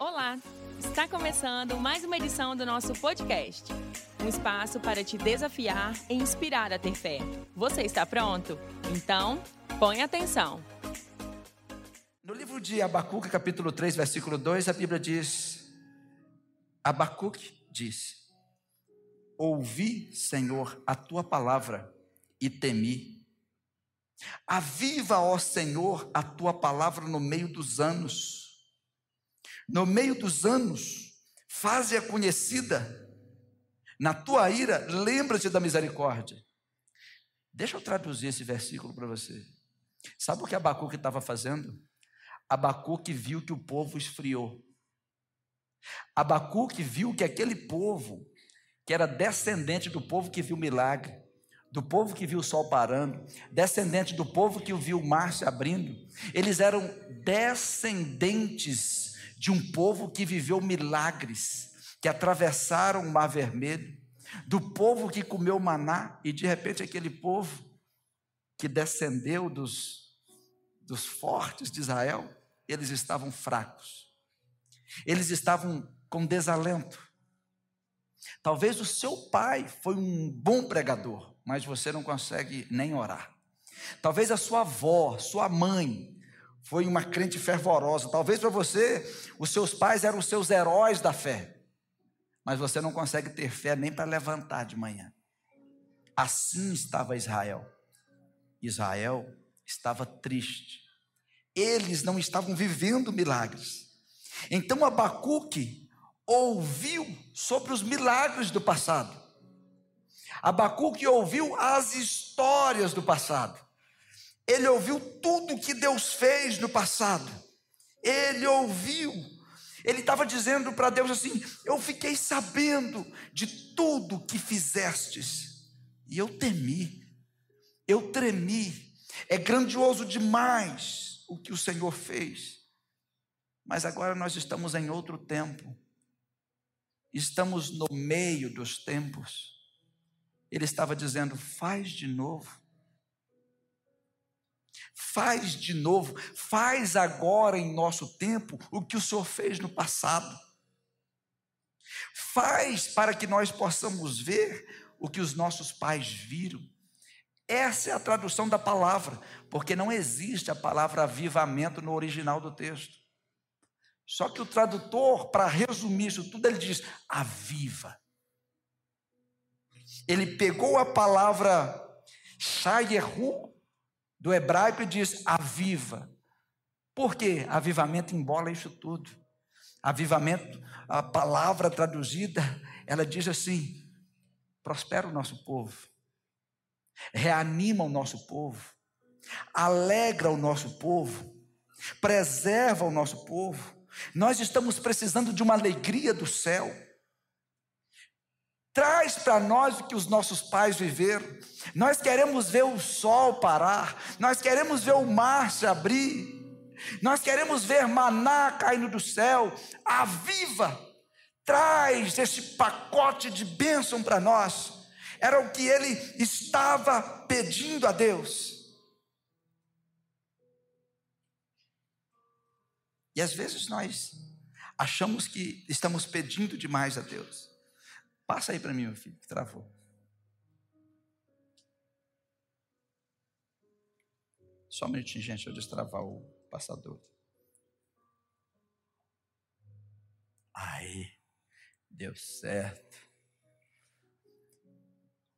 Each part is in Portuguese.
Olá! Está começando mais uma edição do nosso podcast. Um espaço para te desafiar e inspirar a ter fé. Você está pronto? Então, põe atenção. No livro de Abacuque, capítulo 3, versículo 2, a Bíblia diz: Abacuque disse: Ouvi, Senhor, a tua palavra e temi. Aviva, ó Senhor, a tua palavra no meio dos anos no meio dos anos, faze-a conhecida. Na tua ira, lembra-te da misericórdia. Deixa eu traduzir esse versículo para você. Sabe o que Abacuque estava fazendo? Abacuque viu que o povo esfriou. Abacuque viu que aquele povo, que era descendente do povo que viu milagre, do povo que viu o sol parando, descendente do povo que viu o mar se abrindo, eles eram descendentes de um povo que viveu milagres, que atravessaram o Mar Vermelho, do povo que comeu maná e de repente aquele povo que descendeu dos, dos fortes de Israel, eles estavam fracos, eles estavam com desalento. Talvez o seu pai foi um bom pregador, mas você não consegue nem orar. Talvez a sua avó, sua mãe, foi uma crente fervorosa. Talvez para você, os seus pais eram os seus heróis da fé, mas você não consegue ter fé nem para levantar de manhã. Assim estava Israel. Israel estava triste. Eles não estavam vivendo milagres. Então Abacuque ouviu sobre os milagres do passado. Abacuque ouviu as histórias do passado. Ele ouviu tudo que Deus fez no passado. Ele ouviu. Ele estava dizendo para Deus assim: Eu fiquei sabendo de tudo que fizestes, e eu temi, eu tremi. É grandioso demais o que o Senhor fez. Mas agora nós estamos em outro tempo, estamos no meio dos tempos. Ele estava dizendo: Faz de novo. Faz de novo, faz agora em nosso tempo o que o Senhor fez no passado. Faz para que nós possamos ver o que os nossos pais viram. Essa é a tradução da palavra, porque não existe a palavra avivamento no original do texto. Só que o tradutor, para resumir isso tudo, ele diz: aviva. Ele pegou a palavra shayehu, do hebraico diz aviva. Por quê? Avivamento embola isso tudo. Avivamento, a palavra traduzida, ela diz assim: prospera o nosso povo, reanima o nosso povo, alegra o nosso povo, preserva o nosso povo. Nós estamos precisando de uma alegria do céu. Traz para nós o que os nossos pais viveram. Nós queremos ver o sol parar, nós queremos ver o mar se abrir, nós queremos ver maná caindo do céu. Aviva, traz esse pacote de bênção para nós. Era o que ele estava pedindo a Deus. E às vezes nós achamos que estamos pedindo demais a Deus. Passa aí para mim, meu filho, que travou. Só um minutinho, gente, eu destravar o passador. Aí, deu certo.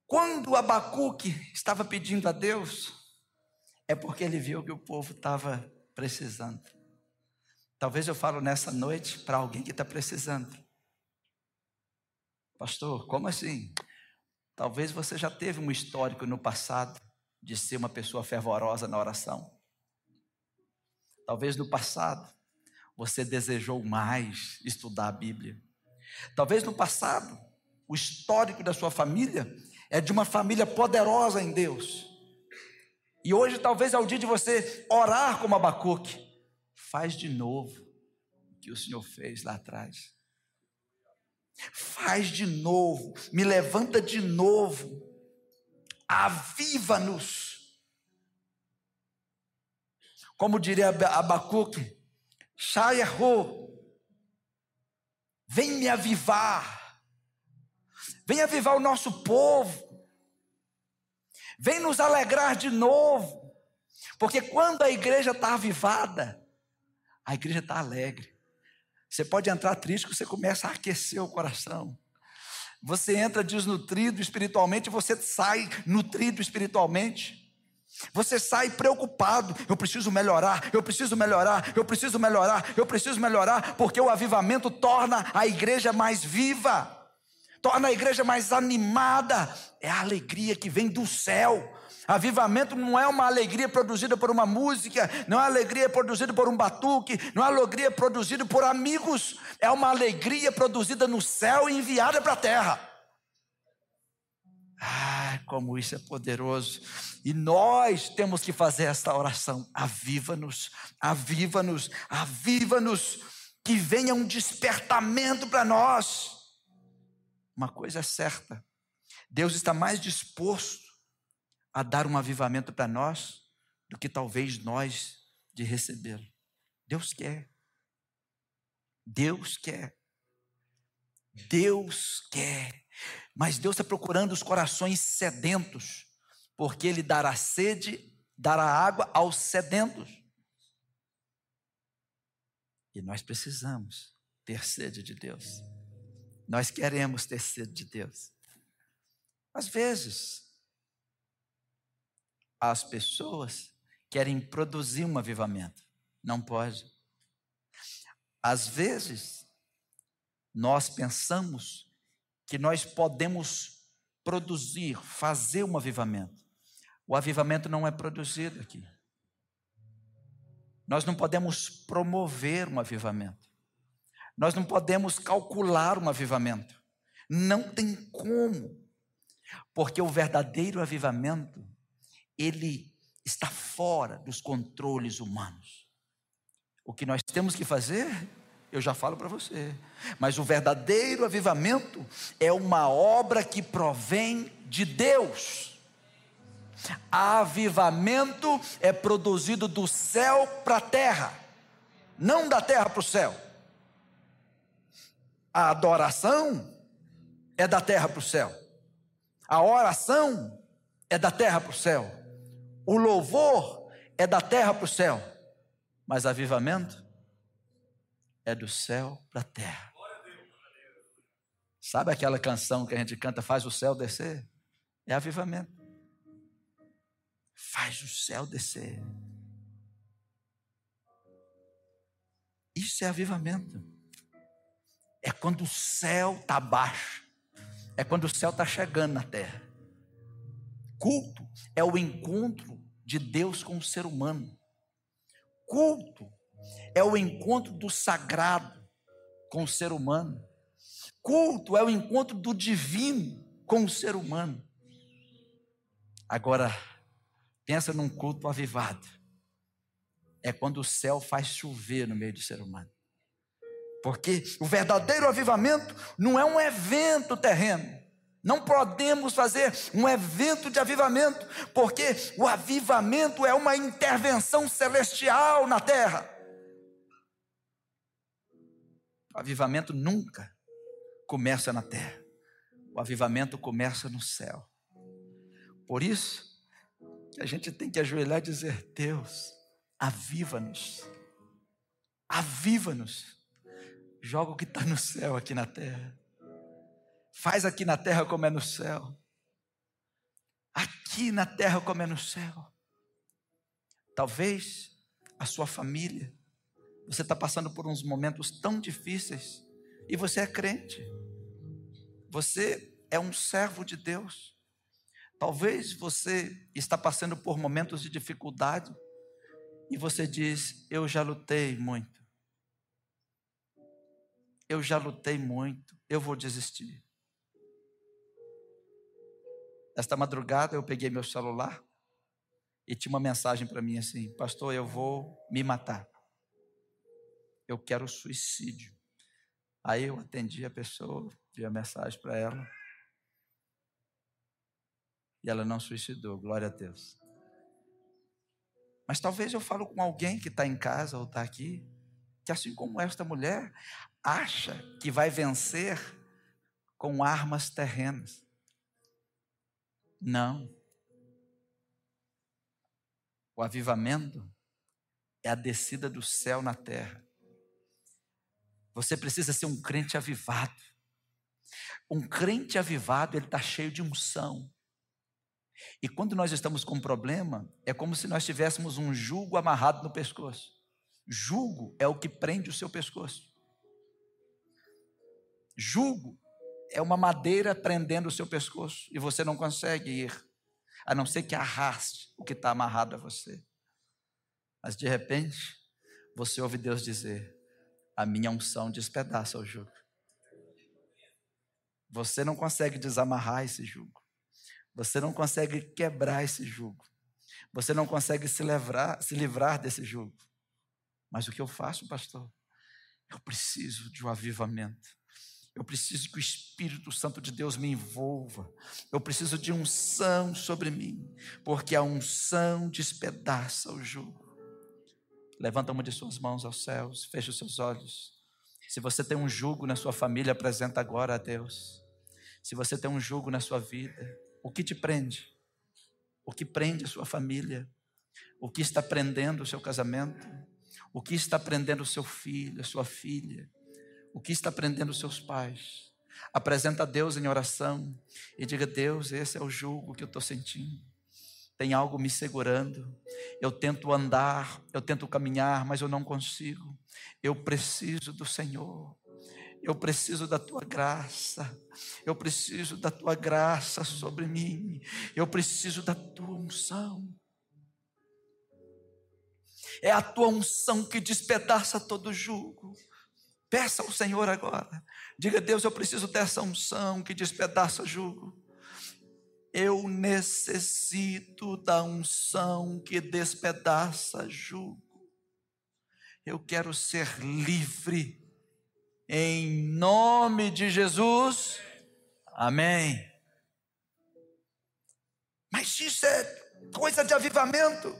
Quando Abacuque estava pedindo a Deus, é porque ele viu que o povo estava precisando. Talvez eu falo nessa noite para alguém que está precisando. Pastor, como assim? Talvez você já teve um histórico no passado de ser uma pessoa fervorosa na oração. Talvez no passado você desejou mais estudar a Bíblia. Talvez no passado o histórico da sua família é de uma família poderosa em Deus. E hoje talvez é o dia de você orar como Abacuque. Faz de novo o que o Senhor fez lá atrás. Faz de novo, me levanta de novo, aviva-nos. Como diria Abacuque, Shayahu, vem me avivar, vem avivar o nosso povo, vem nos alegrar de novo, porque quando a igreja está avivada, a igreja está alegre. Você pode entrar triste, que você começa a aquecer o coração. Você entra desnutrido espiritualmente, você sai nutrido espiritualmente. Você sai preocupado, eu preciso melhorar, eu preciso melhorar, eu preciso melhorar, eu preciso melhorar, porque o avivamento torna a igreja mais viva, torna a igreja mais animada. É a alegria que vem do céu. Avivamento não é uma alegria produzida por uma música, não é alegria produzida por um batuque, não é alegria produzida por amigos, é uma alegria produzida no céu e enviada para a terra. Ah, como isso é poderoso. E nós temos que fazer esta oração. Aviva-nos, aviva-nos, aviva-nos. Que venha um despertamento para nós. Uma coisa é certa: Deus está mais disposto a dar um avivamento para nós do que talvez nós de recebê-lo. Deus quer. Deus quer. Deus quer. Mas Deus está procurando os corações sedentos, porque Ele dará sede, dará água aos sedentos. E nós precisamos ter sede de Deus. Nós queremos ter sede de Deus. Às vezes, as pessoas querem produzir um avivamento. Não pode. Às vezes, nós pensamos que nós podemos produzir, fazer um avivamento. O avivamento não é produzido aqui. Nós não podemos promover um avivamento. Nós não podemos calcular um avivamento. Não tem como. Porque o verdadeiro avivamento, ele está fora dos controles humanos. O que nós temos que fazer eu já falo para você. Mas o verdadeiro avivamento é uma obra que provém de Deus. Avivamento é produzido do céu para a terra, não da terra para o céu. A adoração é da terra para o céu. A oração é da terra para o céu. O louvor é da terra para o céu. Mas avivamento é do céu para a terra. Sabe aquela canção que a gente canta, faz o céu descer? É avivamento. Faz o céu descer. Isso é avivamento. É quando o céu está baixo. É quando o céu está chegando na terra. Culto é o encontro de Deus com o ser humano. Culto é o encontro do sagrado com o ser humano. Culto é o encontro do divino com o ser humano. Agora, pensa num culto avivado. É quando o céu faz chover no meio do ser humano. Porque o verdadeiro avivamento não é um evento terreno. Não podemos fazer um evento de avivamento, porque o avivamento é uma intervenção celestial na terra. O avivamento nunca começa na terra. O avivamento começa no céu. Por isso, a gente tem que ajoelhar e dizer: Deus, aviva-nos. Aviva-nos. Joga o que está no céu aqui na terra. Faz aqui na terra como é no céu. Aqui na terra como é no céu. Talvez a sua família você está passando por uns momentos tão difíceis e você é crente. Você é um servo de Deus. Talvez você está passando por momentos de dificuldade e você diz: Eu já lutei muito. Eu já lutei muito. Eu vou desistir. Esta madrugada eu peguei meu celular e tinha uma mensagem para mim assim: Pastor, eu vou me matar eu quero suicídio. Aí eu atendi a pessoa, dei a mensagem para ela. E ela não suicidou, glória a Deus. Mas talvez eu falo com alguém que está em casa ou está aqui, que assim como esta mulher, acha que vai vencer com armas terrenas. Não. O avivamento é a descida do céu na terra. Você precisa ser um crente avivado. Um crente avivado, ele está cheio de unção. E quando nós estamos com um problema, é como se nós tivéssemos um jugo amarrado no pescoço. Jugo é o que prende o seu pescoço. Jugo é uma madeira prendendo o seu pescoço e você não consegue ir, a não ser que arraste o que está amarrado a você. Mas de repente, você ouve Deus dizer: A minha unção despedaça o jugo. Você não consegue desamarrar esse jugo. Você não consegue quebrar esse jugo. Você não consegue se livrar, se livrar desse jugo. Mas o que eu faço, pastor? Eu preciso de um avivamento. Eu preciso que o Espírito Santo de Deus me envolva. Eu preciso de unção sobre mim, porque a unção despedaça o jugo. Levanta uma de suas mãos aos céus, feche os seus olhos. Se você tem um jugo na sua família, apresenta agora a Deus. Se você tem um jugo na sua vida, o que te prende? O que prende a sua família? O que está prendendo o seu casamento? O que está prendendo o seu filho, a sua filha? O que está prendendo seus pais? Apresenta a Deus em oração e diga: Deus, esse é o jugo que eu estou sentindo. Tem algo me segurando. Eu tento andar, eu tento caminhar, mas eu não consigo. Eu preciso do Senhor. Eu preciso da tua graça. Eu preciso da tua graça sobre mim. Eu preciso da tua unção. É a tua unção que despedaça todo jugo. Peça ao Senhor agora. Diga, Deus, eu preciso dessa unção que despedaça jugo. Eu necessito da unção que despedaça jugo. Eu quero ser livre em nome de Jesus. Amém. Mas isso é coisa de avivamento,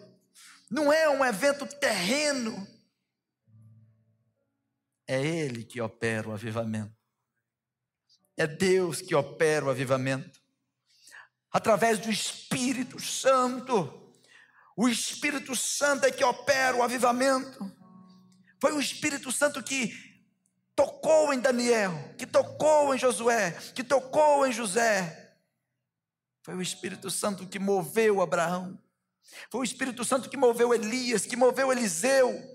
não é um evento terreno. É Ele que opera o avivamento. É Deus que opera o avivamento. Através do Espírito Santo. O Espírito Santo é que opera o avivamento. Foi o Espírito Santo que tocou em Daniel, que tocou em Josué, que tocou em José. Foi o Espírito Santo que moveu Abraão. Foi o Espírito Santo que moveu Elias, que moveu Eliseu.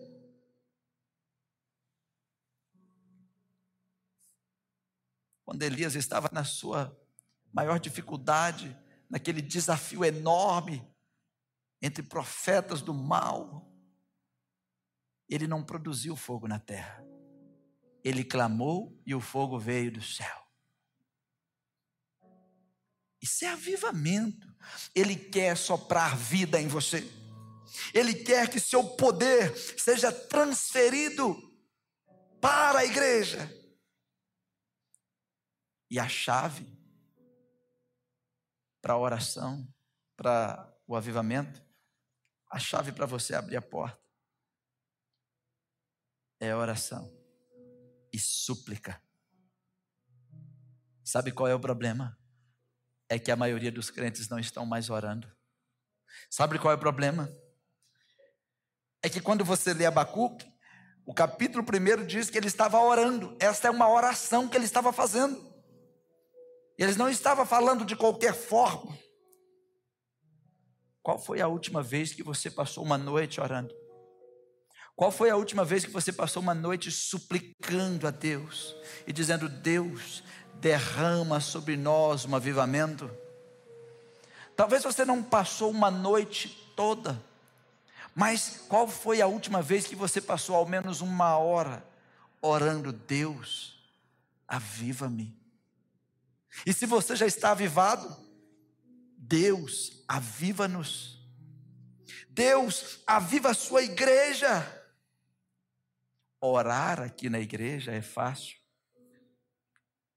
Quando Elias estava na sua maior dificuldade, naquele desafio enorme entre profetas do mal, ele não produziu fogo na terra. Ele clamou e o fogo veio do céu. Isso é avivamento. Ele quer soprar vida em você. Ele quer que seu poder seja transferido para a igreja. E a chave para a oração, para o avivamento, a chave para você abrir a porta é oração e súplica. Sabe qual é o problema? É que a maioria dos crentes não estão mais orando. Sabe qual é o problema? É que quando você lê Abacuque, o capítulo primeiro diz que ele estava orando. Esta é uma oração que ele estava fazendo. Ele não estava falando de qualquer forma. Qual foi a última vez que você passou uma noite orando? Qual foi a última vez que você passou uma noite suplicando a Deus e dizendo: Deus, derrama sobre nós um avivamento? Talvez você não passou uma noite toda, mas qual foi a última vez que você passou ao menos uma hora orando: Deus, aviva-me? E se você já está avivado, Deus, aviva-nos. Deus, aviva a sua igreja. Orar aqui na igreja é fácil,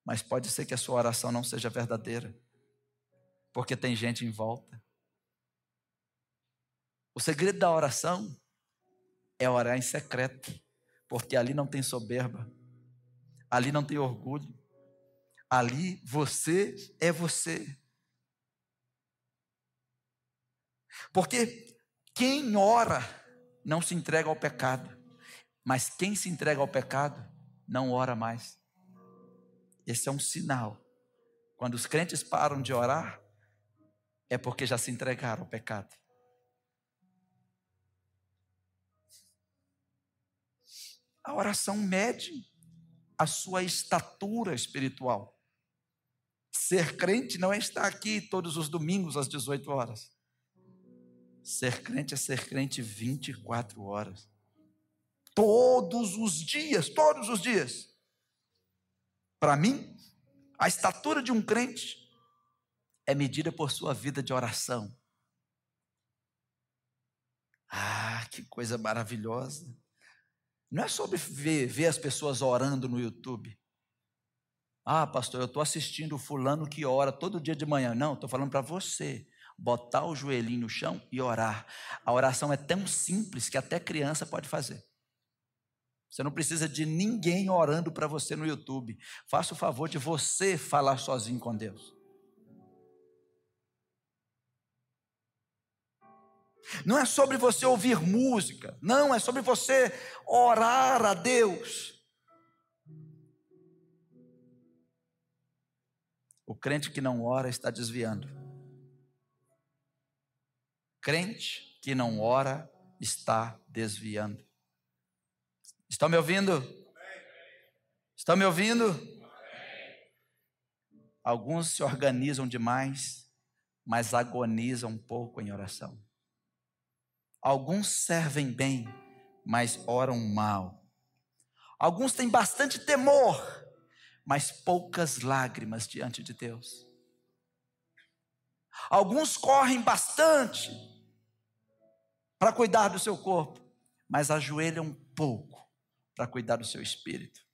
mas pode ser que a sua oração não seja verdadeira, porque tem gente em volta. O segredo da oração é orar em secreto, porque ali não tem soberba. Ali não tem orgulho. Ali você é você. Porque quem ora não se entrega ao pecado, mas quem se entrega ao pecado não ora mais. Esse é um sinal. Quando os crentes param de orar, é porque já se entregaram ao pecado. A oração mede a sua estatura espiritual. Ser crente não é estar aqui todos os domingos às 18 horas. Ser crente é ser crente 24 horas. Todos os dias, todos os dias. Para mim, a estatura de um crente é medida por sua vida de oração. Ah, que coisa maravilhosa. Não é sobre ver, ver as pessoas orando no YouTube. Ah, pastor, eu estou assistindo o fulano que ora todo dia de manhã. Não, estou falando para você. Botar o joelhinho no chão e orar. A oração é tão simples que até criança pode fazer. Você não precisa de ninguém orando para você no YouTube. Faça o favor de você falar sozinho com Deus. Não é sobre você ouvir música, não, é sobre você orar a Deus. O crente que não ora está desviando. Crente que não ora está desviando. Estão me ouvindo? Estão me ouvindo? Alguns se organizam demais, mas agonizam um pouco em oração. Alguns servem bem, mas oram mal. Alguns têm bastante temor, mas poucas lágrimas diante de Deus. Alguns correm bastante para cuidar do seu corpo, mas ajoelham pouco para cuidar do seu espírito.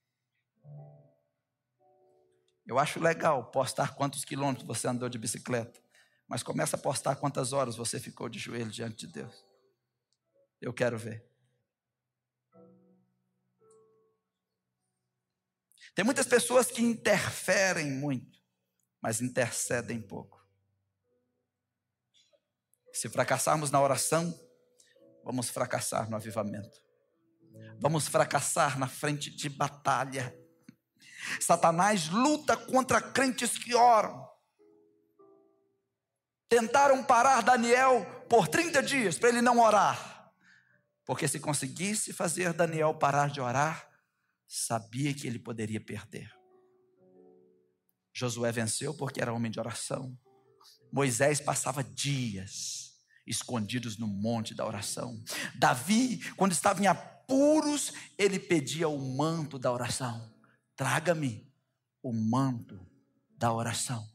Eu acho legal postar quantos quilômetros você andou de bicicleta, mas começa a postar quantas horas você ficou de joelho diante de Deus. Eu quero ver. Tem muitas pessoas que interferem muito, mas intercedem pouco. Se fracassarmos na oração, vamos fracassar no avivamento. Vamos fracassar na frente de batalha. Satanás luta contra crentes que oram. Tentaram parar Daniel por 30 dias para ele não orar. Porque se conseguisse fazer Daniel parar de orar, sabia que ele poderia perder. Josué venceu porque era homem de oração. Moisés passava dias escondidos no monte da oração. Davi, quando estava em apuros, ele pedia o manto da oração. Traga-me o manto da oração.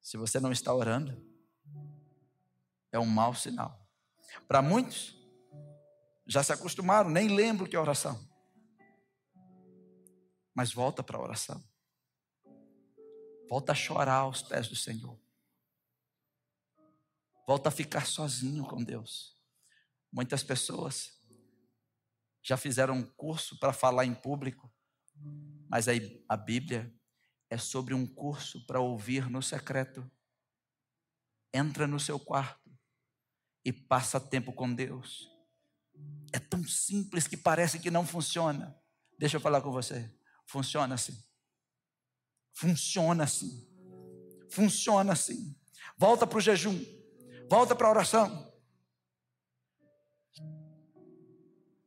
Se você não está orando, é um mau sinal. Para muitos, já se acostumaram, nem lembram que é oração. Mas volta para a oração. Volta a chorar aos pés do Senhor. Volta a ficar sozinho com Deus. Muitas pessoas já fizeram um curso para falar em público, mas aí a Bíblia é sobre um curso para ouvir no secreto. Entra no seu quarto e passa tempo com Deus. É tão simples que parece que não funciona. Deixa eu falar com você. Funciona assim. Funciona assim. Funciona assim. Volta para o jejum. Volta para a oração.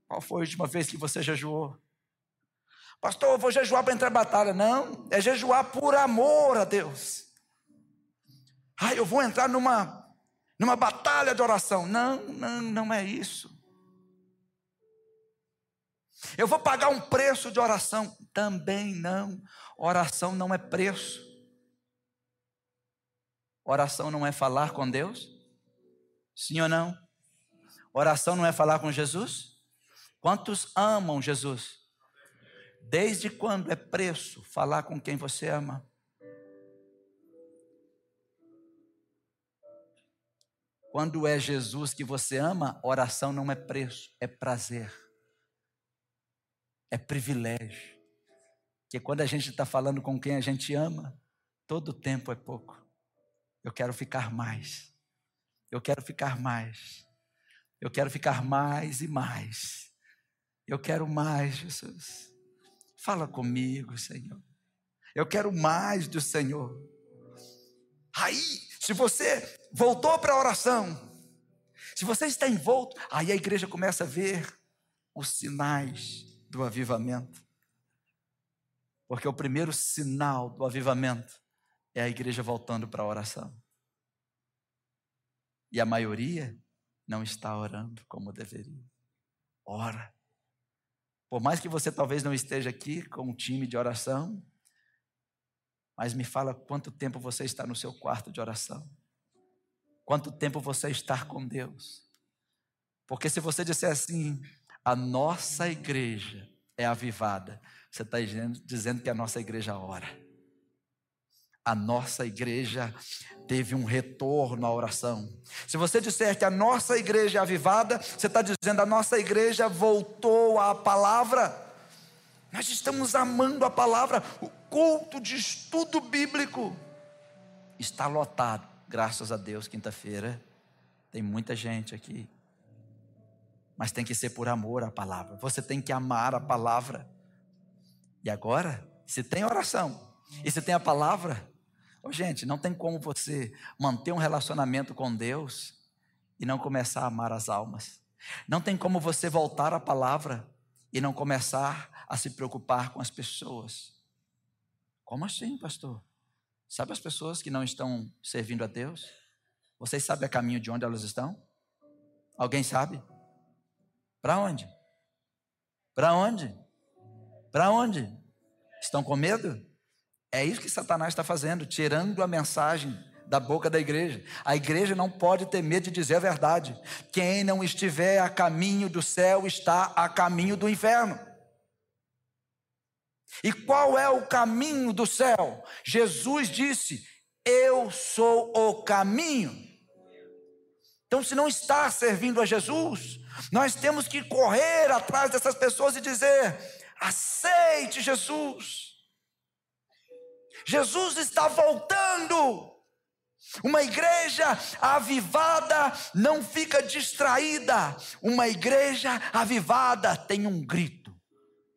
Qual foi a última vez que você jejuou? Pastor, eu vou jejuar para entrar em batalha. Não, é jejuar por amor a Deus. Ah, eu vou entrar numa, numa batalha de oração. Não, não, não é isso. Eu vou pagar um preço de oração. Também não. Oração não é preço. Oração não é falar com Deus? Sim ou não? Oração não é falar com Jesus? Quantos amam Jesus? Desde quando é preço falar com quem você ama? Quando é Jesus que você ama, oração não é preço, é prazer, é privilégio. Porque quando a gente está falando com quem a gente ama, todo tempo é pouco. Eu quero ficar mais. Eu quero ficar mais. Eu quero ficar mais e mais. Eu quero mais, Jesus. Fala comigo, Senhor. Eu quero mais do Senhor. Aí, se você voltou para a oração, se você está envolto, aí a igreja começa a ver os sinais do avivamento. Porque o primeiro sinal do avivamento é a igreja voltando para a oração. E a maioria não está orando como deveria. Ora. Por mais que você talvez não esteja aqui com um time de oração, mas me fala quanto tempo você está no seu quarto de oração. Quanto tempo você está com Deus. Porque se você disser assim, a nossa igreja é avivada, você está dizendo, que a nossa igreja ora. A nossa igreja teve um retorno à oração. Se você disser que a nossa igreja é avivada, você está dizendo a nossa igreja voltou à palavra. Nós estamos amando a palavra. Culto de estudo bíblico está lotado. Graças a Deus, quinta-feira tem muita gente aqui. Mas tem que ser por amor à palavra. Você tem que amar a palavra. E agora, se tem oração e se tem a palavra, Oh, gente, não tem como você manter um relacionamento com Deus e não começar a amar as almas. Não tem como você voltar à palavra e não começar a se preocupar com as pessoas. Como assim, pastor? Sabe as pessoas que não estão servindo a Deus? Vocês sabem a caminho de onde elas estão? Alguém sabe? Para onde? Para onde? Para onde? Estão com medo? É isso que Satanás está fazendo, tirando a mensagem da boca da igreja. A igreja não pode ter medo de dizer a verdade. Quem não estiver a caminho do céu está a caminho do inferno. E qual é o caminho do céu? Jesus disse: Eu sou o caminho. Então, se não está servindo a Jesus, nós temos que correr atrás dessas pessoas e dizer: aceite Jesus. Jesus está voltando. Uma igreja avivada não fica distraída. Uma igreja avivada tem um grito: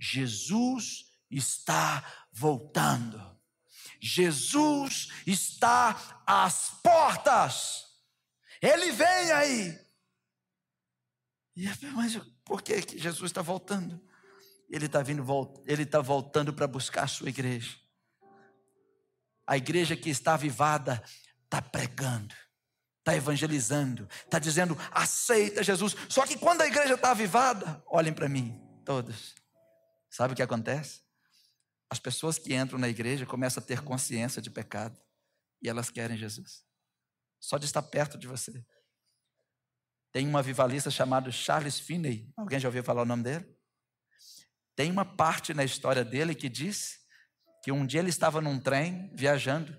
Jesus está voltando. Jesus está às portas. Ele vem aí. Mas por que, que Jesus está voltando? Ele está vindo, ele está voltando para buscar a sua igreja. A igreja que está avivada está pregando, está evangelizando, está dizendo aceita Jesus. Só que quando a igreja está avivada, olhem para mim, todos. Sabe o que acontece? As pessoas que entram na igreja começam a ter consciência de pecado e elas querem Jesus. Só de estar perto de você. Tem uma avivalista chamado Charles Finney. Alguém já ouviu falar o nome dele? Tem uma parte na história dele que diz que um dia ele estava num trem viajando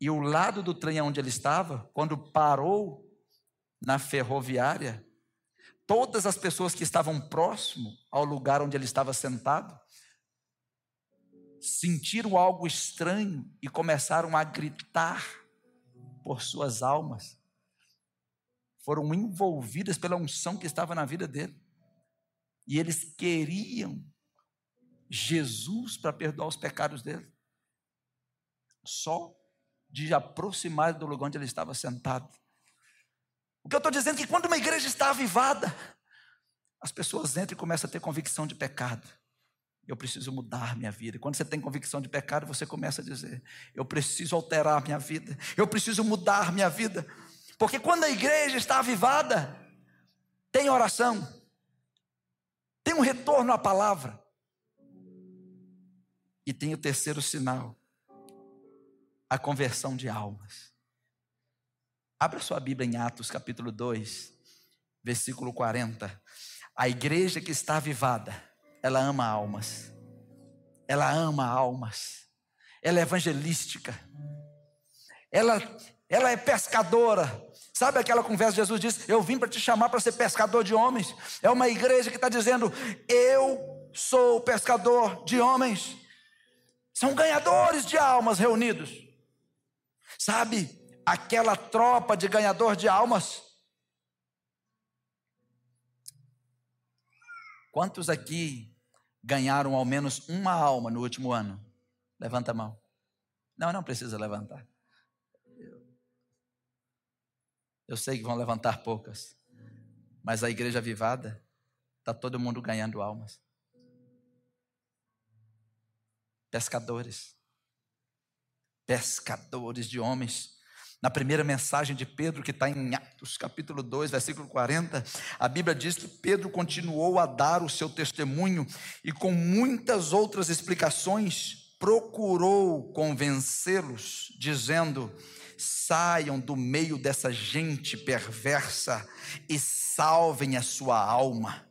e o lado do trem onde ele estava, quando parou na ferroviária, todas as pessoas que estavam próximo ao lugar onde ele estava sentado sentiram algo estranho e começaram a gritar por suas almas. Foram envolvidas pela unção que estava na vida dele. E eles queriam Jesus para perdoar os pecados dele. Só de aproximar do lugar onde ele estava sentado. O que eu estou dizendo é que quando uma igreja está avivada, as pessoas entram e começam a ter convicção de pecado. Eu preciso mudar minha vida. Quando você tem convicção de pecado, você começa a dizer: Eu preciso alterar minha vida. Eu preciso mudar minha vida. Porque quando a igreja está avivada, tem oração, tem um retorno à palavra, e tem o terceiro sinal: a conversão de almas. Abra sua Bíblia em Atos capítulo 2, versículo 40. A igreja que está avivada, ela ama almas. Ela ama almas. Ela é evangelística. Ela ela é pescadora. Sabe aquela conversa que Jesus disse: Eu vim para te chamar para ser pescador de homens. É uma igreja que está dizendo: Eu sou pescador de homens. São ganhadores de almas reunidos. Sabe aquela tropa de ganhador de almas? Quantos aqui ganharam ao menos uma alma no último ano? Levanta a mão. Não, não precisa levantar. Eu sei que vão levantar poucas, mas a igreja avivada, está todo mundo ganhando almas. Pescadores, pescadores de homens. Na primeira mensagem de Pedro, que está em Atos capítulo 2, versículo 40, a Bíblia diz que Pedro continuou a dar o seu testemunho e, com muitas outras explicações, procurou convencê-los, dizendo: saiam do meio dessa gente perversa e salvem a sua alma.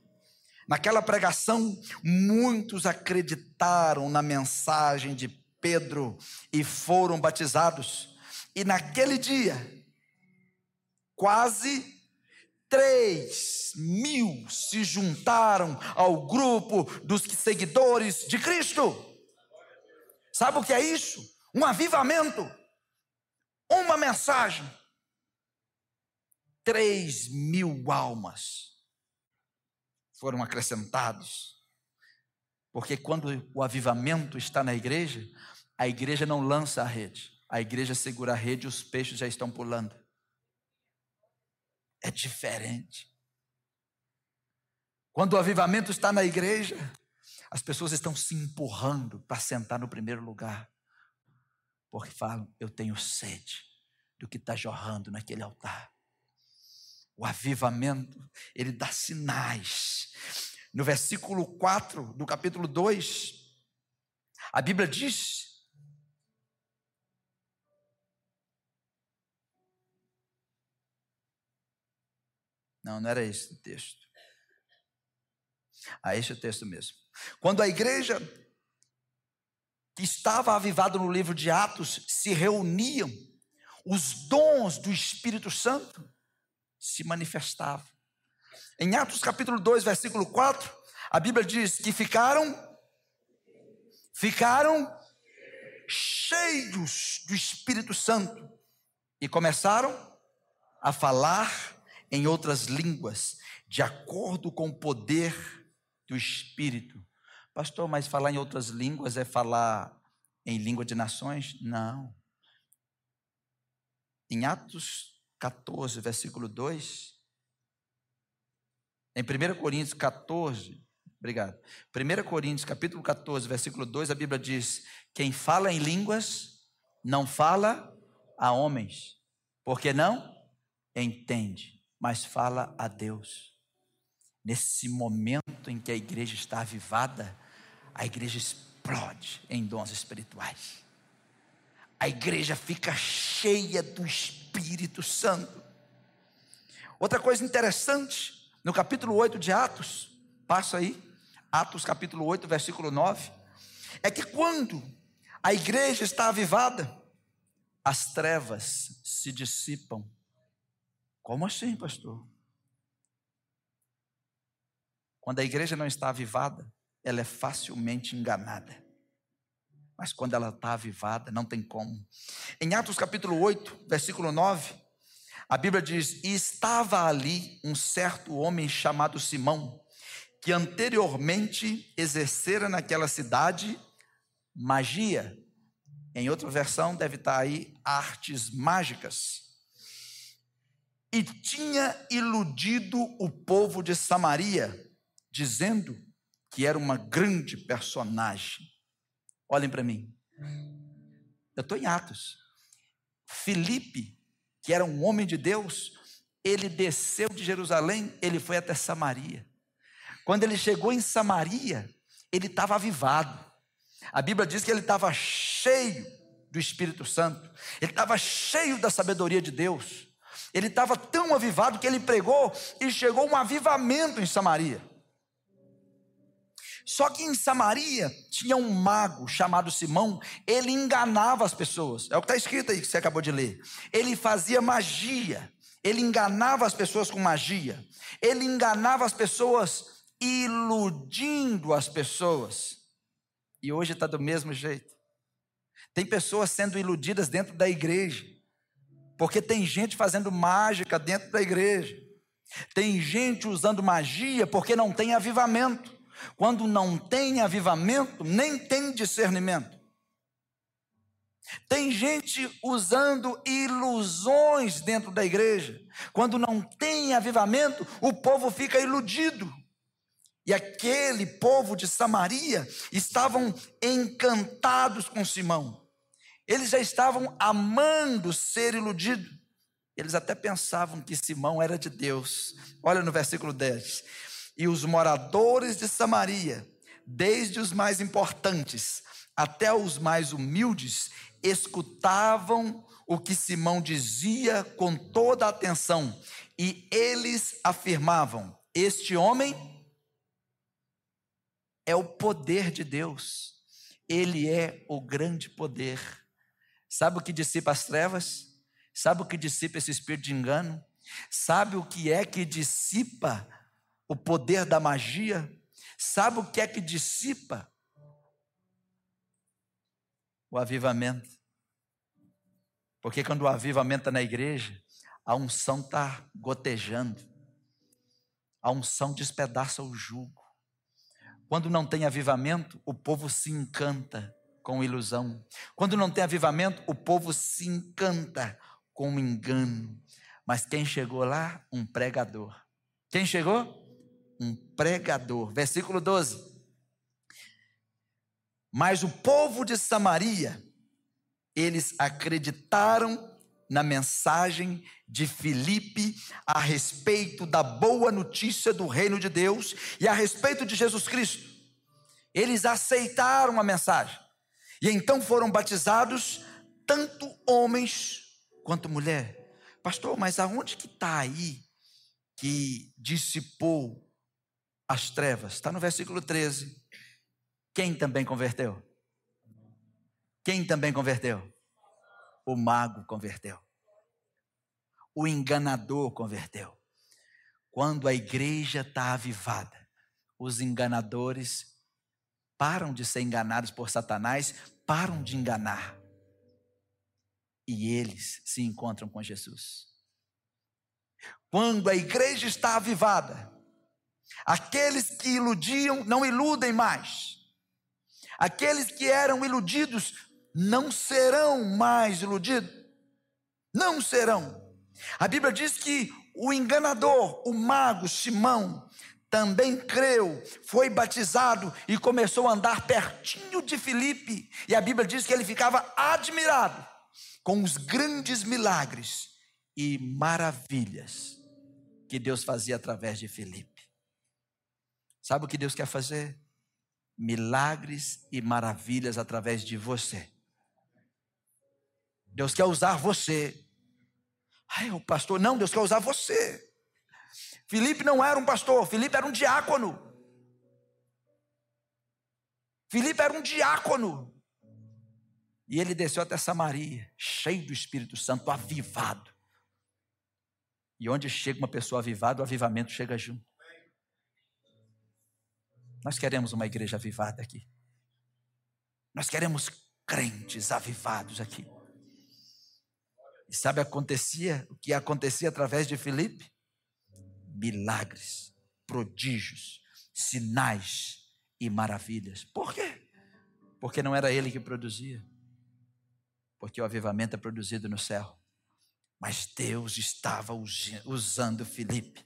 Naquela pregação, muitos acreditaram na mensagem de Pedro e foram batizados. E naquele dia, quase três mil se juntaram ao grupo dos seguidores de Cristo. Sabe o que é isso? Um avivamento uma mensagem, três mil almas foram acrescentados. Porque quando o avivamento está na igreja, a igreja não lança a rede, a igreja segura a rede e os peixes já estão pulando. É diferente. Quando o avivamento está na igreja, as pessoas estão se empurrando para sentar no primeiro lugar porque falam: Eu tenho sede do que está jorrando naquele altar. O avivamento, ele dá sinais. No versículo 4 do capítulo 2, a Bíblia diz. Não, não era esse o texto. Ah, esse é o texto mesmo. Quando a igreja que estava avivado no livro de Atos se reuniam, os dons do Espírito Santo se manifestavam. Em Atos capítulo 2, versículo 4, a Bíblia diz que ficaram ficaram cheios do Espírito Santo e começaram a falar em outras línguas, de acordo com o poder do Espírito. Pastor, mas falar em outras línguas é falar em língua de nações? Não. Em Atos 14, versículo 2, em 1 Coríntios 14, obrigado. 1 Coríntios capítulo 14, versículo 2, a Bíblia diz: Quem fala em línguas não fala a homens, porque não entende, mas fala a Deus. Nesse momento em que a igreja está avivada, a igreja explode em dons espirituais. A igreja fica cheia do Espírito Santo. Outra coisa interessante, no capítulo 8 de Atos, passa aí, Atos capítulo 8, versículo 9, é que quando a igreja está avivada, as trevas se dissipam. Como assim, pastor? Quando a igreja não está avivada, ela é facilmente enganada. Mas quando ela está avivada, não tem como. Em Atos capítulo 8, versículo 9, a Bíblia diz: E estava ali um certo homem chamado Simão, que anteriormente exercera naquela cidade magia. Em outra versão, deve estar aí artes mágicas. E tinha iludido o povo de Samaria, dizendo que era uma grande personagem. Olhem para mim. Eu estou em Atos. Filipe, que era um homem de Deus, ele desceu de Jerusalém, ele foi até Samaria. Quando ele chegou em Samaria, ele estava avivado. A Bíblia diz que ele estava cheio do Espírito Santo, ele estava cheio da sabedoria de Deus. Ele estava tão avivado que ele pregou e chegou um avivamento em Samaria. Só que em Samaria tinha um mago chamado Simão, ele enganava as pessoas. É o que está escrito aí que você acabou de ler. Ele fazia magia, ele enganava as pessoas com magia, ele enganava as pessoas iludindo as pessoas. E hoje está do mesmo jeito. Tem pessoas sendo iludidas dentro da igreja, porque tem gente fazendo mágica dentro da igreja. Tem gente usando magia porque não tem avivamento. Quando não tem avivamento, nem tem discernimento. Tem gente usando ilusões dentro da igreja. Quando não tem avivamento, o povo fica iludido. E aquele povo de Samaria estavam encantados com Simão. Eles já estavam amando ser iludido. Eles até pensavam que Simão era de Deus. Olha no versículo 10. E os moradores de Samaria, desde os mais importantes até os mais humildes, escutavam o que Simão dizia com toda a atenção, e eles afirmavam: Este homem é o poder de Deus, ele é o grande poder. Sabe o que dissipa as trevas? Sabe o que dissipa esse espírito de engano? Sabe o que é que dissipa o poder da magia. Sabe o que é que dissipa? O avivamento. Porque quando o avivamento está na igreja, a unção está gotejando. A unção despedaça o jugo. Quando não tem avivamento, o povo se encanta com ilusão. Quando não tem avivamento, o povo se encanta com engano. Mas quem chegou lá? Um pregador. Quem chegou? um pregador. Versículo 12. Mas o povo de Samaria, eles acreditaram na mensagem de Filipe a respeito da boa notícia do reino de Deus e a respeito de Jesus Cristo. Eles aceitaram a mensagem e então foram batizados tanto homens quanto mulher. Pastor, mas aonde que está aí que dissipou as trevas. Está no versículo 13. Quem também converteu? Quem também converteu? O mago converteu. O enganador converteu. Quando a igreja está avivada, os enganadores param de ser enganados por Satanás, param de enganar. E eles se encontram com Jesus. Quando a igreja está avivada, Aqueles que iludiam não iludem mais. Aqueles que eram iludidos não serão mais iludidos. Não serão. A Bíblia diz que o enganador, o mago Simão, também creu, foi batizado e começou a andar pertinho de Filipe. E a Bíblia diz que ele ficava admirado com os grandes milagres e maravilhas que Deus fazia através de Filipe. Sabe o que Deus quer fazer? Milagres e maravilhas através de você. Deus quer usar você. Ai, o pastor, não, Deus quer usar você. Felipe não era um pastor, Felipe era um diácono. Felipe era um diácono. E ele desceu até Samaria, cheio do Espírito Santo, avivado. E onde chega uma pessoa avivada, o avivamento chega junto. Nós queremos uma igreja avivada aqui. Nós queremos crentes avivados aqui. E sabe acontecia o que acontecia através de Filipe? Milagres, prodígios, sinais e maravilhas. Por quê? Porque não era ele que produzia. Porque o avivamento é produzido no céu. Mas Deus estava usando Filipe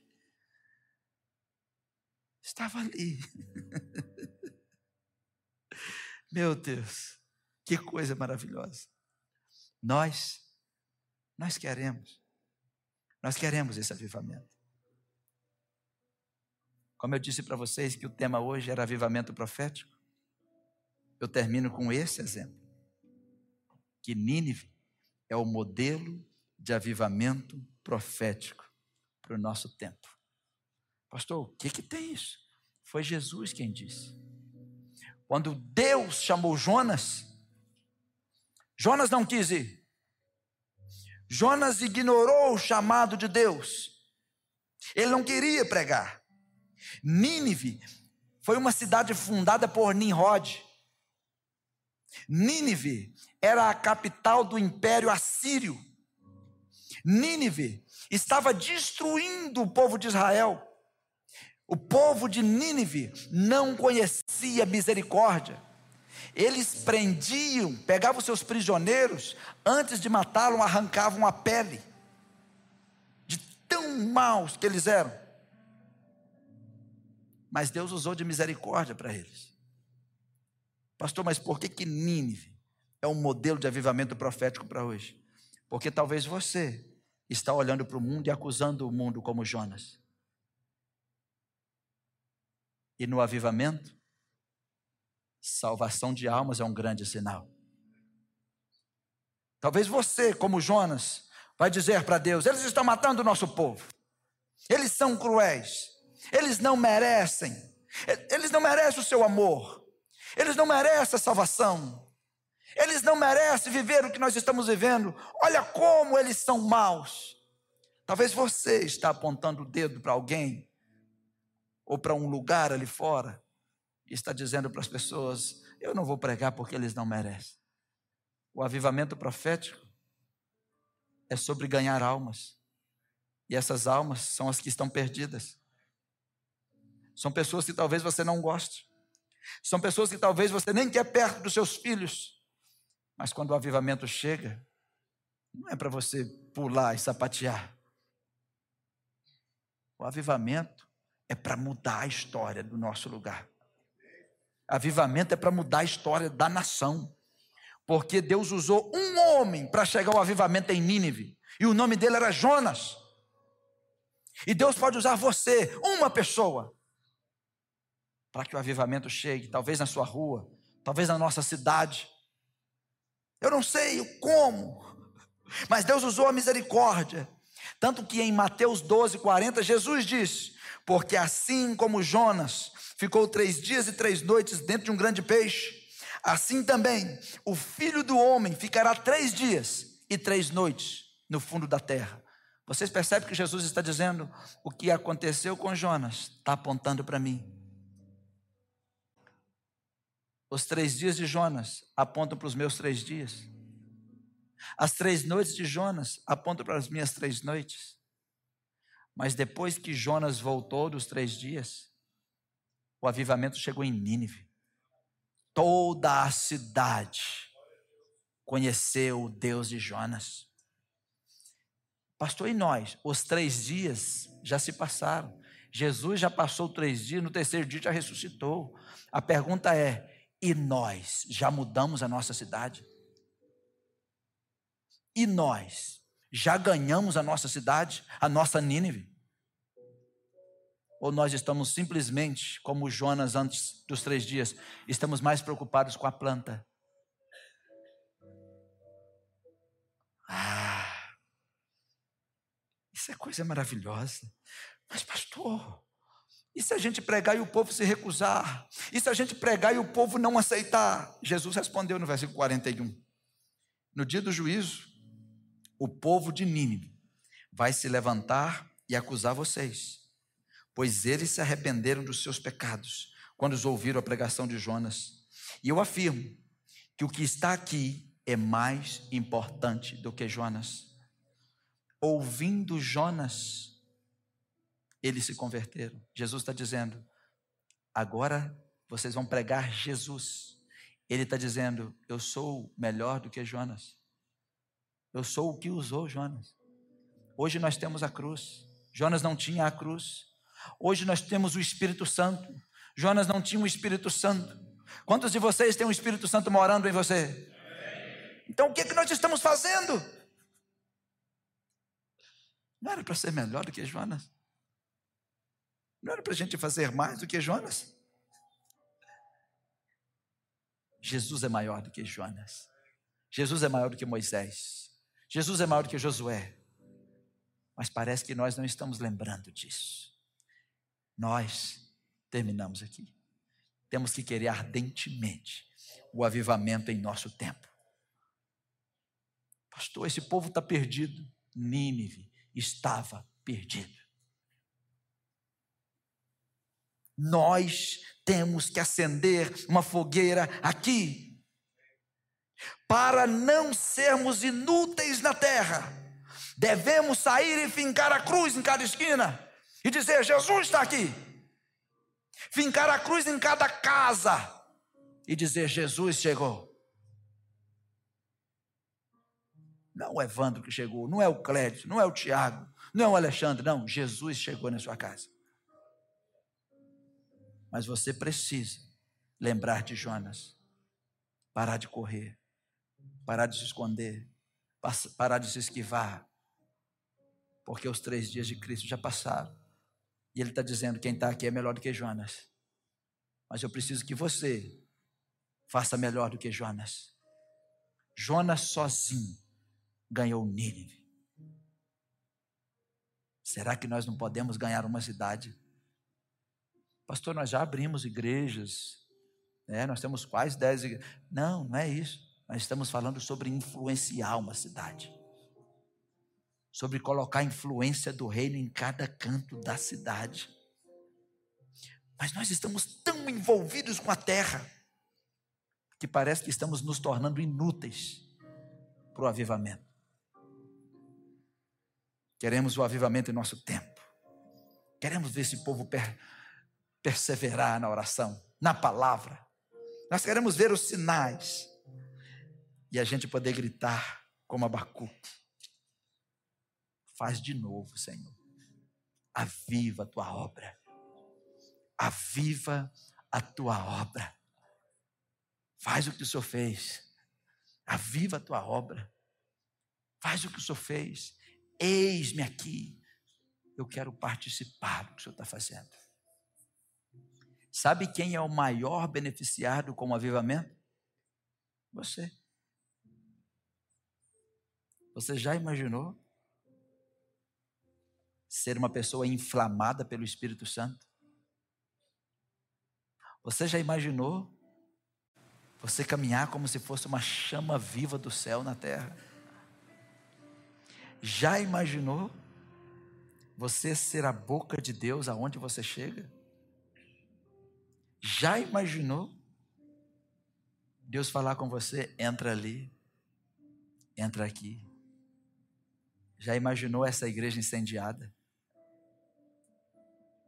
estava ali. Meu Deus, que coisa maravilhosa. Nós, nós queremos, nós queremos esse avivamento. Como eu disse para vocês que o tema hoje era avivamento profético, eu termino com esse exemplo. Que Nínive é o modelo de avivamento profético para o nosso tempo. Pastor, o que, que tem isso? Foi Jesus quem disse. Quando Deus chamou Jonas, Jonas não quis ir. Jonas ignorou o chamado de Deus. Ele não queria pregar. Nínive foi uma cidade fundada por Nimrod. Nínive era a capital do império assírio. Nínive estava destruindo o povo de Israel. O povo de Nínive não conhecia misericórdia. Eles prendiam, pegavam seus prisioneiros, antes de matá-los, arrancavam a pele. De tão maus que eles eram. Mas Deus usou de misericórdia para eles. Pastor, mas por que que Nínive é um modelo de avivamento profético para hoje? Porque talvez você está olhando para o mundo e acusando o mundo como Jonas. E no avivamento, salvação de almas é um grande sinal. Talvez você, como Jonas, vai dizer para Deus: eles estão matando o nosso povo. Eles são cruéis. Eles não merecem. Eles não merecem o seu amor. Eles não merecem a salvação. Eles não merecem viver o que nós estamos vivendo. Olha como eles são maus. Talvez você está apontando o dedo para alguém ou para um lugar ali fora e está dizendo para as pessoas: eu não vou pregar porque eles não merecem. O avivamento profético é sobre ganhar almas. E essas almas são as que estão perdidas. São pessoas que talvez você não goste. São pessoas que talvez você nem quer perto dos seus filhos. Mas quando o avivamento chega, não é para você pular e sapatear. O avivamento é para mudar a história do nosso lugar. Avivamento é para mudar a história da nação. Porque Deus usou um homem para chegar ao avivamento em Nínive. E o nome dele era Jonas. E Deus pode usar você, uma pessoa, para que o avivamento chegue, talvez na sua rua, talvez na nossa cidade. Eu não sei como, mas Deus usou a misericórdia. Tanto que em Mateus 12, 40, Jesus disse: Porque assim como Jonas ficou três dias e três noites dentro de um grande peixe, assim também o filho do homem ficará três dias e três noites no fundo da terra. Vocês percebem que Jesus está dizendo o que aconteceu com Jonas, está apontando para mim. Os três dias de Jonas apontam para os meus três dias. As três noites de Jonas apontam para as minhas três noites. Mas depois que Jonas voltou dos três dias, o avivamento chegou em Nínive. Toda a cidade conheceu o Deus de Jonas. Pastor, e nós? Os três dias já se passaram. Jesus já passou três dias, no terceiro dia já ressuscitou. A pergunta é: e nós já mudamos a nossa cidade? E nós já ganhamos a nossa cidade, a nossa Nínive? Ou nós estamos simplesmente, como Jonas antes dos três dias, estamos mais preocupados com a planta? Ah, isso é coisa maravilhosa. Mas, pastor, e se a gente pregar e o povo se recusar? E se a gente pregar e o povo não aceitar? Jesus respondeu no versículo 41. No dia do juízo, o povo de Nínive vai se levantar e acusar vocês, pois eles se arrependeram dos seus pecados quando os ouviram a pregação de Jonas. E eu afirmo que o que está aqui é mais importante do que Jonas. Ouvindo Jonas, eles se converteram. Jesus está dizendo: agora vocês vão pregar Jesus. Ele está dizendo: eu sou melhor do que Jonas. Eu sou o que usou Jonas. Hoje nós temos a cruz. Jonas não tinha a cruz. Hoje nós temos o Espírito Santo. Jonas não tinha o Espírito Santo. Quantos de vocês têm o Espírito Santo morando em você? Então o que, é que nós estamos fazendo? Não era para ser melhor do que Jonas? Não era para a gente fazer mais do que Jonas? Jesus é maior do que Jonas. Jesus é maior do que Moisés. Jesus é maior do que Josué. Mas parece que nós não estamos lembrando disso. Nós terminamos aqui. temos que querer ardentemente o avivamento em nosso tempo. Pastor, esse povo está perdido. Nínive estava perdido. Nós temos que acender uma fogueira aqui, para não sermos inúteis na terra. Devemos sair e fincar a cruz em cada esquina e dizer: Jesus está aqui. Fincar a cruz em cada casa e dizer: Jesus chegou. Não o Evandro que chegou, não é o Clédio, não é o Tiago, não é o Alexandre, não. Jesus chegou na sua casa. Mas você precisa lembrar de Jonas, parar de correr, parar de se esconder, parar de se esquivar, porque os três dias de Cristo já passaram. E Ele está dizendo: quem está aqui é melhor do que Jonas. Mas eu preciso que você faça melhor do que Jonas. Jonas sozinho ganhou Nínive. Será que nós não podemos ganhar uma cidade? Pastor, nós já abrimos igrejas, né? nós temos quase dez igrejas. Não, não é isso. Nós estamos falando sobre influenciar uma cidade, sobre colocar a influência do reino em cada canto da cidade. Mas nós estamos tão envolvidos com a terra que parece que estamos nos tornando inúteis para o avivamento. Queremos o avivamento em nosso tempo. Queremos ver esse povo per perseverar na oração, na palavra. Nós queremos ver os sinais. E a gente poder gritar como Abacuque. Faz de novo, Senhor. Aviva a tua obra. Aviva a tua obra. Faz o que o Senhor fez. Aviva a tua obra. Faz o que o Senhor fez. Eis-me aqui. Eu quero participar do que o Senhor está fazendo. Sabe quem é o maior beneficiado com o avivamento? Você. Você já imaginou ser uma pessoa inflamada pelo Espírito Santo? Você já imaginou você caminhar como se fosse uma chama viva do céu na terra. Já imaginou você ser a boca de Deus aonde você chega? Já imaginou Deus falar com você? Entra ali, entra aqui. Já imaginou essa igreja incendiada?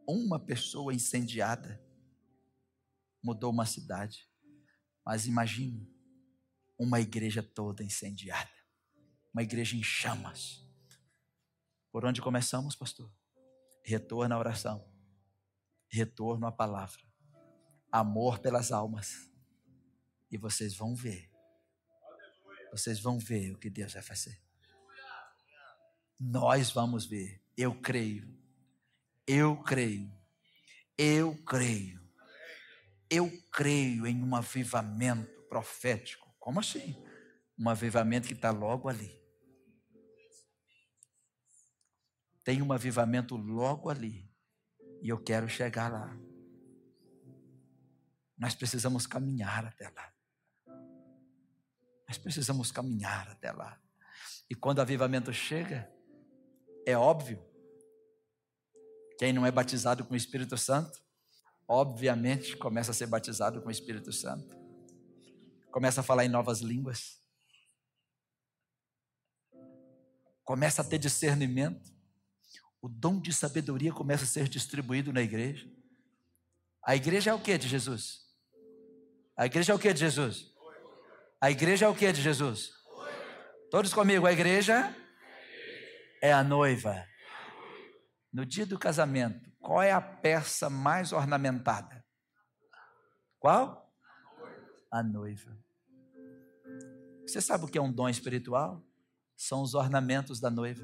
Uma pessoa incendiada mudou uma cidade. Mas imagine uma igreja toda incendiada, uma igreja em chamas. Por onde começamos, pastor? Retorno à oração, retorno à palavra, amor pelas almas. E vocês vão ver, vocês vão ver o que Deus vai fazer. Nós vamos ver, eu creio, eu creio, eu creio eu creio em um avivamento profético. Como assim? Um avivamento que está logo ali. Tem um avivamento logo ali. E eu quero chegar lá. Nós precisamos caminhar até lá. Nós precisamos caminhar até lá. E quando o avivamento chega, é óbvio, quem não é batizado com o Espírito Santo, obviamente começa a ser batizado com o Espírito Santo. Começa a falar em novas línguas. Começa a ter discernimento. O dom de sabedoria começa a ser distribuído na igreja. A igreja é o que de Jesus? A igreja é o que de Jesus? A igreja é o que de Jesus? Todos comigo, a igreja é a noiva. No dia do casamento, qual é a peça mais ornamentada? Qual? A noiva. Você sabe o que é um dom espiritual? São os ornamentos da noiva.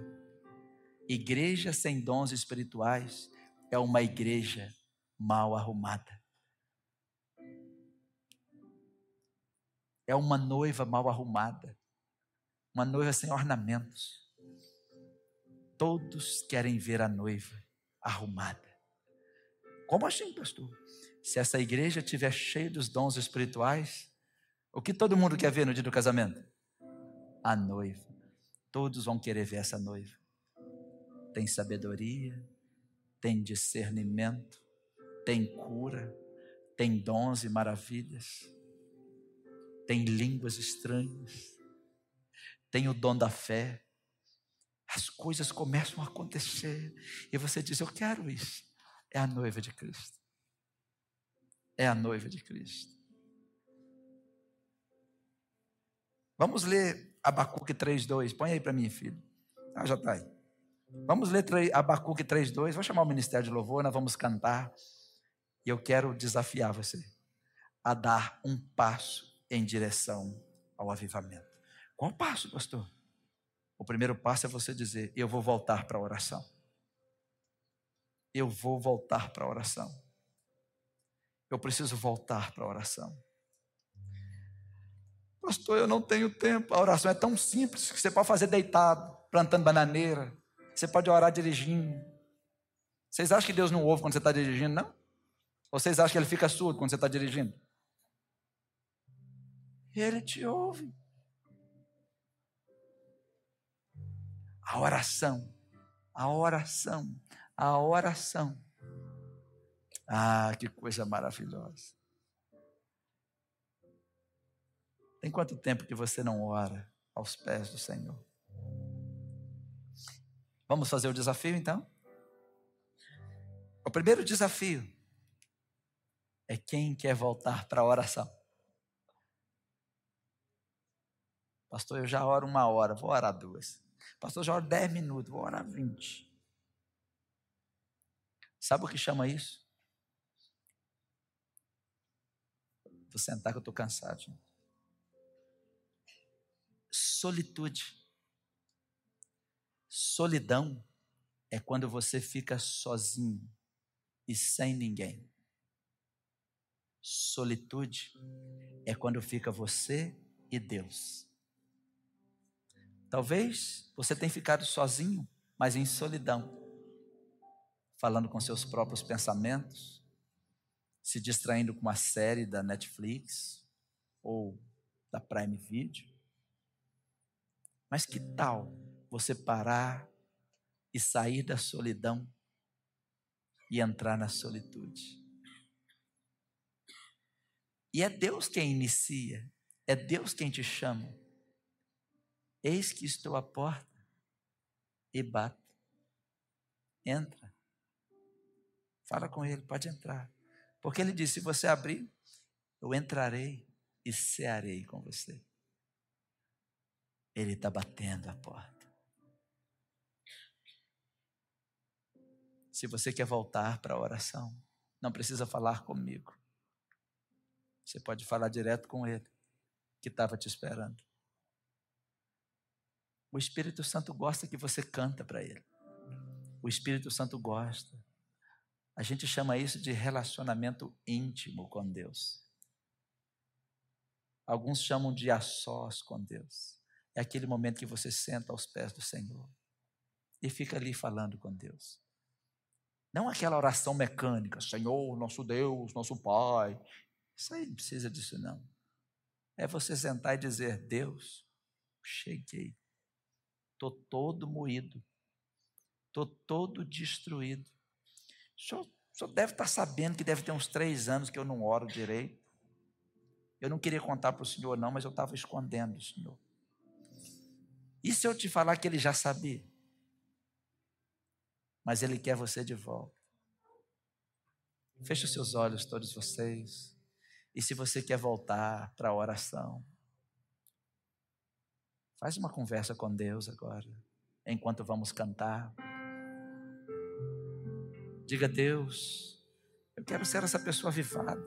Igreja sem dons espirituais é uma igreja mal arrumada. É uma noiva mal arrumada. Uma noiva sem ornamentos. Todos querem ver a noiva arrumada Como assim, pastor? Se essa igreja estiver cheia dos dons espirituais, o que todo mundo quer ver no dia do casamento? A noiva. Todos vão querer ver essa noiva. Tem sabedoria, tem discernimento, tem cura, tem dons e maravilhas, tem línguas estranhas, tem o dom da fé. As coisas começam a acontecer e você diz: Eu quero isso. É a noiva de Cristo. É a noiva de Cristo. Vamos ler Abacuque 3,2. Põe aí para mim, filho. Ah, já está aí. Vamos ler Abacuque 3,2. Vou chamar o Ministério de Louvor, nós vamos cantar. E eu quero desafiar você a dar um passo em direção ao avivamento. Qual passo, pastor? O primeiro passo é você dizer: Eu vou voltar para a oração. Eu vou voltar para a oração. Eu preciso voltar para a oração. Pastor, eu não tenho tempo. A oração é tão simples que você pode fazer deitado, plantando bananeira. Você pode orar dirigindo. Vocês acham que Deus não ouve quando você está dirigindo, não? Ou vocês acham que ele fica surdo quando você está dirigindo? Ele te ouve. A oração, a oração, a oração. Ah, que coisa maravilhosa. Tem quanto tempo que você não ora aos pés do Senhor? Vamos fazer o desafio então? O primeiro desafio é quem quer voltar para a oração. Pastor, eu já oro uma hora, vou orar duas. Pastor, já oro dez minutos, vou orar vinte. Sabe o que chama isso? Vou sentar que eu estou cansado. Solitude. Solidão é quando você fica sozinho e sem ninguém. Solitude é quando fica você e Deus. Talvez você tenha ficado sozinho, mas em solidão, falando com seus próprios pensamentos, se distraindo com uma série da Netflix ou da Prime Video. Mas que tal você parar e sair da solidão e entrar na solitude? E é Deus quem inicia, é Deus quem te chama. Eis que estou à porta e bato. Entra. Fala com ele, pode entrar. Porque ele disse: se você abrir, eu entrarei e cearei com você. Ele está batendo a porta. Se você quer voltar para a oração, não precisa falar comigo. Você pode falar direto com ele, que estava te esperando. O Espírito Santo gosta que você canta para ele. O Espírito Santo gosta. A gente chama isso de relacionamento íntimo com Deus. Alguns chamam de a sós com Deus. É aquele momento que você senta aos pés do Senhor e fica ali falando com Deus. Não aquela oração mecânica, Senhor, nosso Deus, nosso Pai, isso aí não precisa disso, não. É você sentar e dizer: Deus, cheguei. Estou todo moído. Estou todo destruído. O senhor, o senhor deve estar sabendo que deve ter uns três anos que eu não oro direito. Eu não queria contar para o senhor, não, mas eu estava escondendo o senhor. E se eu te falar que ele já sabia? Mas ele quer você de volta. Feche os seus olhos, todos vocês. E se você quer voltar para a oração, faz uma conversa com Deus agora, enquanto vamos cantar. Diga, Deus, eu quero ser essa pessoa avivada.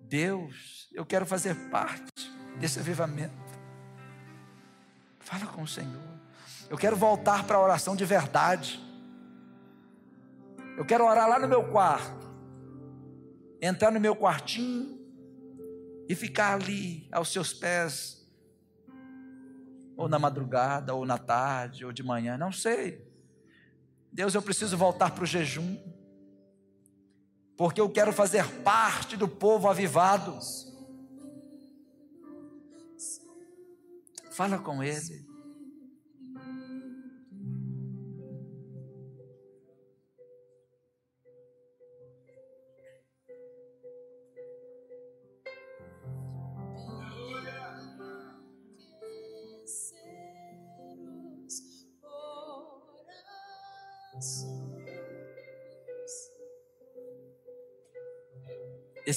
Deus, eu quero fazer parte desse avivamento. Fala com o Senhor. Eu quero voltar para a oração de verdade. Eu quero orar lá no meu quarto entrar no meu quartinho e ficar ali aos seus pés, ou na madrugada, ou na tarde, ou de manhã, não sei. Deus, eu preciso voltar para o jejum. porque eu quero fazer parte do povo avivado. Fala com ele.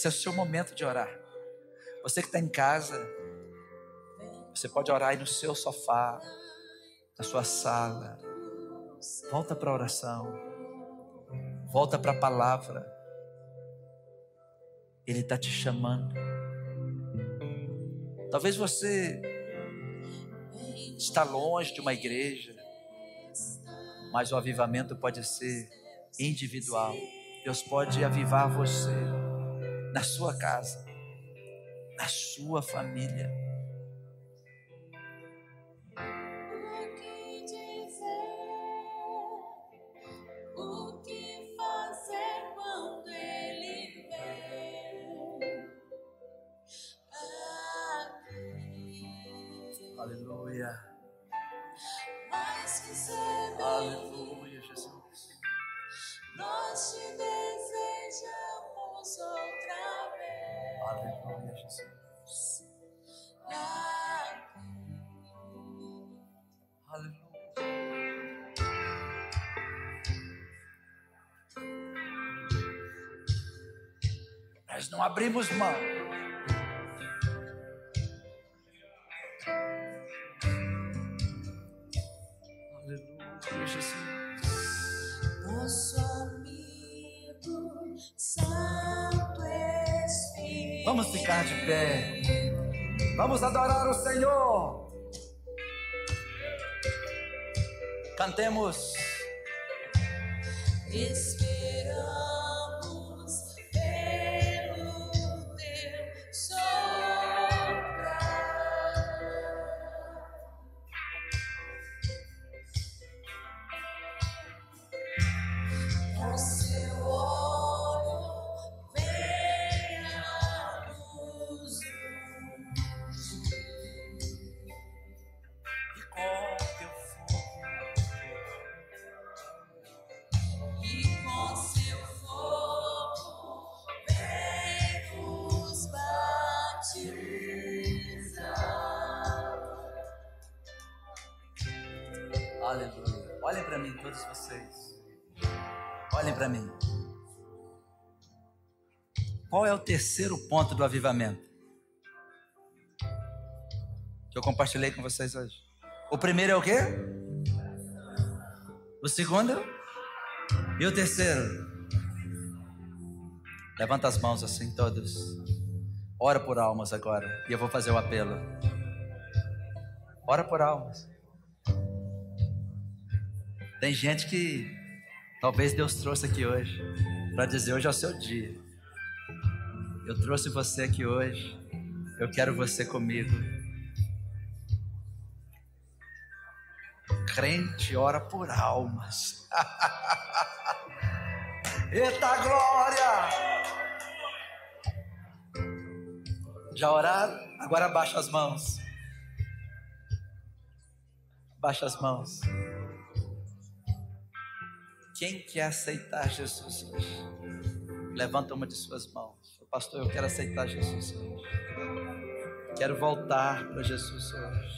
Esse é o seu momento de orar. Você que está em casa, você pode orar aí no seu sofá, na sua sala. Volta para a oração. Volta para a palavra. Ele está te chamando. Talvez você está longe de uma igreja, mas o avivamento pode ser individual. Deus pode avivar você na sua casa, na sua família. Abrimos mão. Pé. Vamos adorar o Senhor. Cantemos. Espírito. Terceiro ponto do avivamento que eu compartilhei com vocês hoje. O primeiro é o quê? O segundo? E o terceiro? Levanta as mãos assim, todos. Ora por almas agora. E eu vou fazer o apelo. Ora por almas. Tem gente que talvez Deus trouxe aqui hoje para dizer hoje é o seu dia. Eu trouxe você aqui hoje. Eu quero você comigo. Crente ora por almas. Eita glória! Já oraram? Agora baixa as mãos. Baixa as mãos. Quem quer aceitar Jesus hoje? Levanta uma de suas mãos. Pastor, eu quero aceitar Jesus hoje. Quero voltar para Jesus hoje.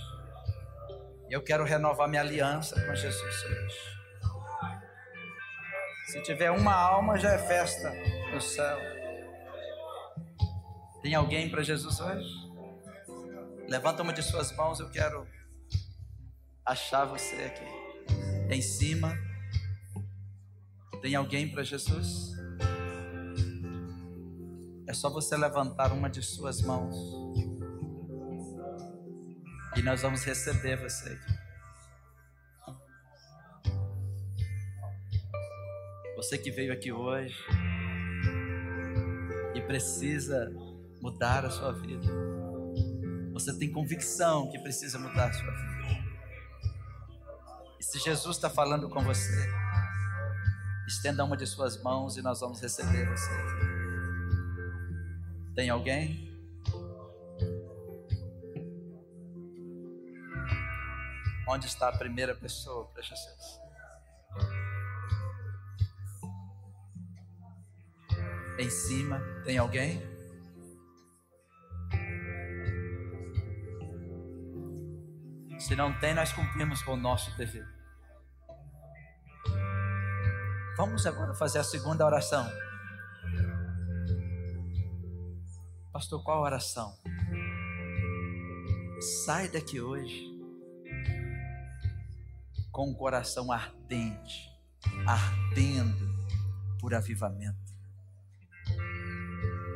Eu quero renovar minha aliança com Jesus hoje. Se tiver uma alma, já é festa no céu. Tem alguém para Jesus hoje? Levanta uma de suas mãos, eu quero achar você aqui. Em cima. Tem alguém para Jesus? É só você levantar uma de suas mãos. E nós vamos receber você aqui. Você que veio aqui hoje e precisa mudar a sua vida. Você tem convicção que precisa mudar a sua vida. E se Jesus está falando com você, Estenda uma de suas mãos e nós vamos receber você. Tem alguém? Onde está a primeira pessoa? Preste atenção. Em cima, tem alguém? Se não tem, nós cumprimos com o nosso dever. Vamos agora fazer a segunda oração. Pastor, qual oração? Sai daqui hoje com o coração ardente, ardendo por avivamento.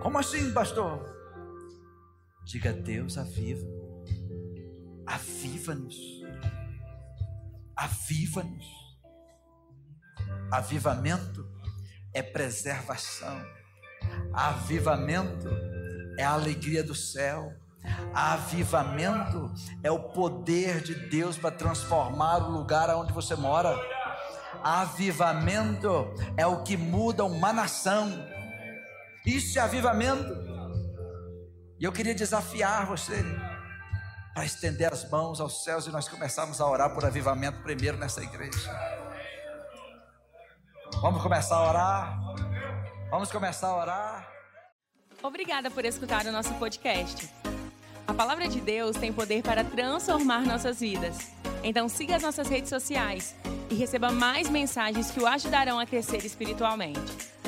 Como assim, pastor? Diga Deus aviva. Aviva-nos. Aviva-nos. Avivamento é preservação. Avivamento é a alegria do céu. Avivamento é o poder de Deus para transformar o lugar onde você mora. Avivamento é o que muda uma nação. Isso é avivamento. E eu queria desafiar você para estender as mãos aos céus e nós começarmos a orar por avivamento primeiro nessa igreja. Vamos começar a orar. Vamos começar a orar. Obrigada por escutar o nosso podcast. A palavra de Deus tem poder para transformar nossas vidas. Então siga as nossas redes sociais e receba mais mensagens que o ajudarão a crescer espiritualmente.